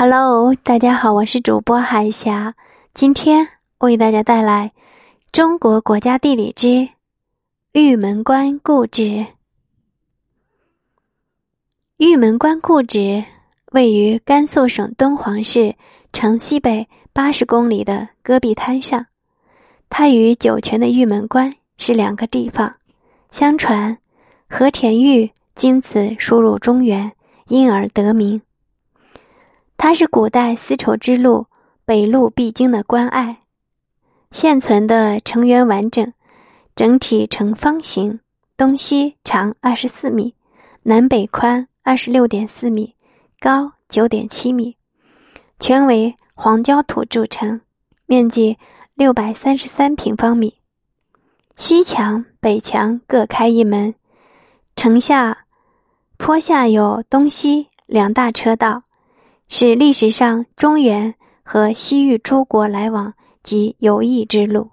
Hello，大家好，我是主播海霞。今天为大家带来《中国国家地理之玉门关故址》。玉门关故址位于甘肃省敦煌市城西北八十公里的戈壁滩上，它与酒泉的玉门关是两个地方。相传，和田玉经此输入中原，因而得名。它是古代丝绸之路北路必经的关隘，现存的城垣完整，整体呈方形，东西长二十四米，南北宽二十六点四米，高九点七米，全为黄焦土筑成，面积六百三十三平方米，西墙北墙各开一门，城下坡下有东西两大车道。是历史上中原和西域诸国来往及游艺之路。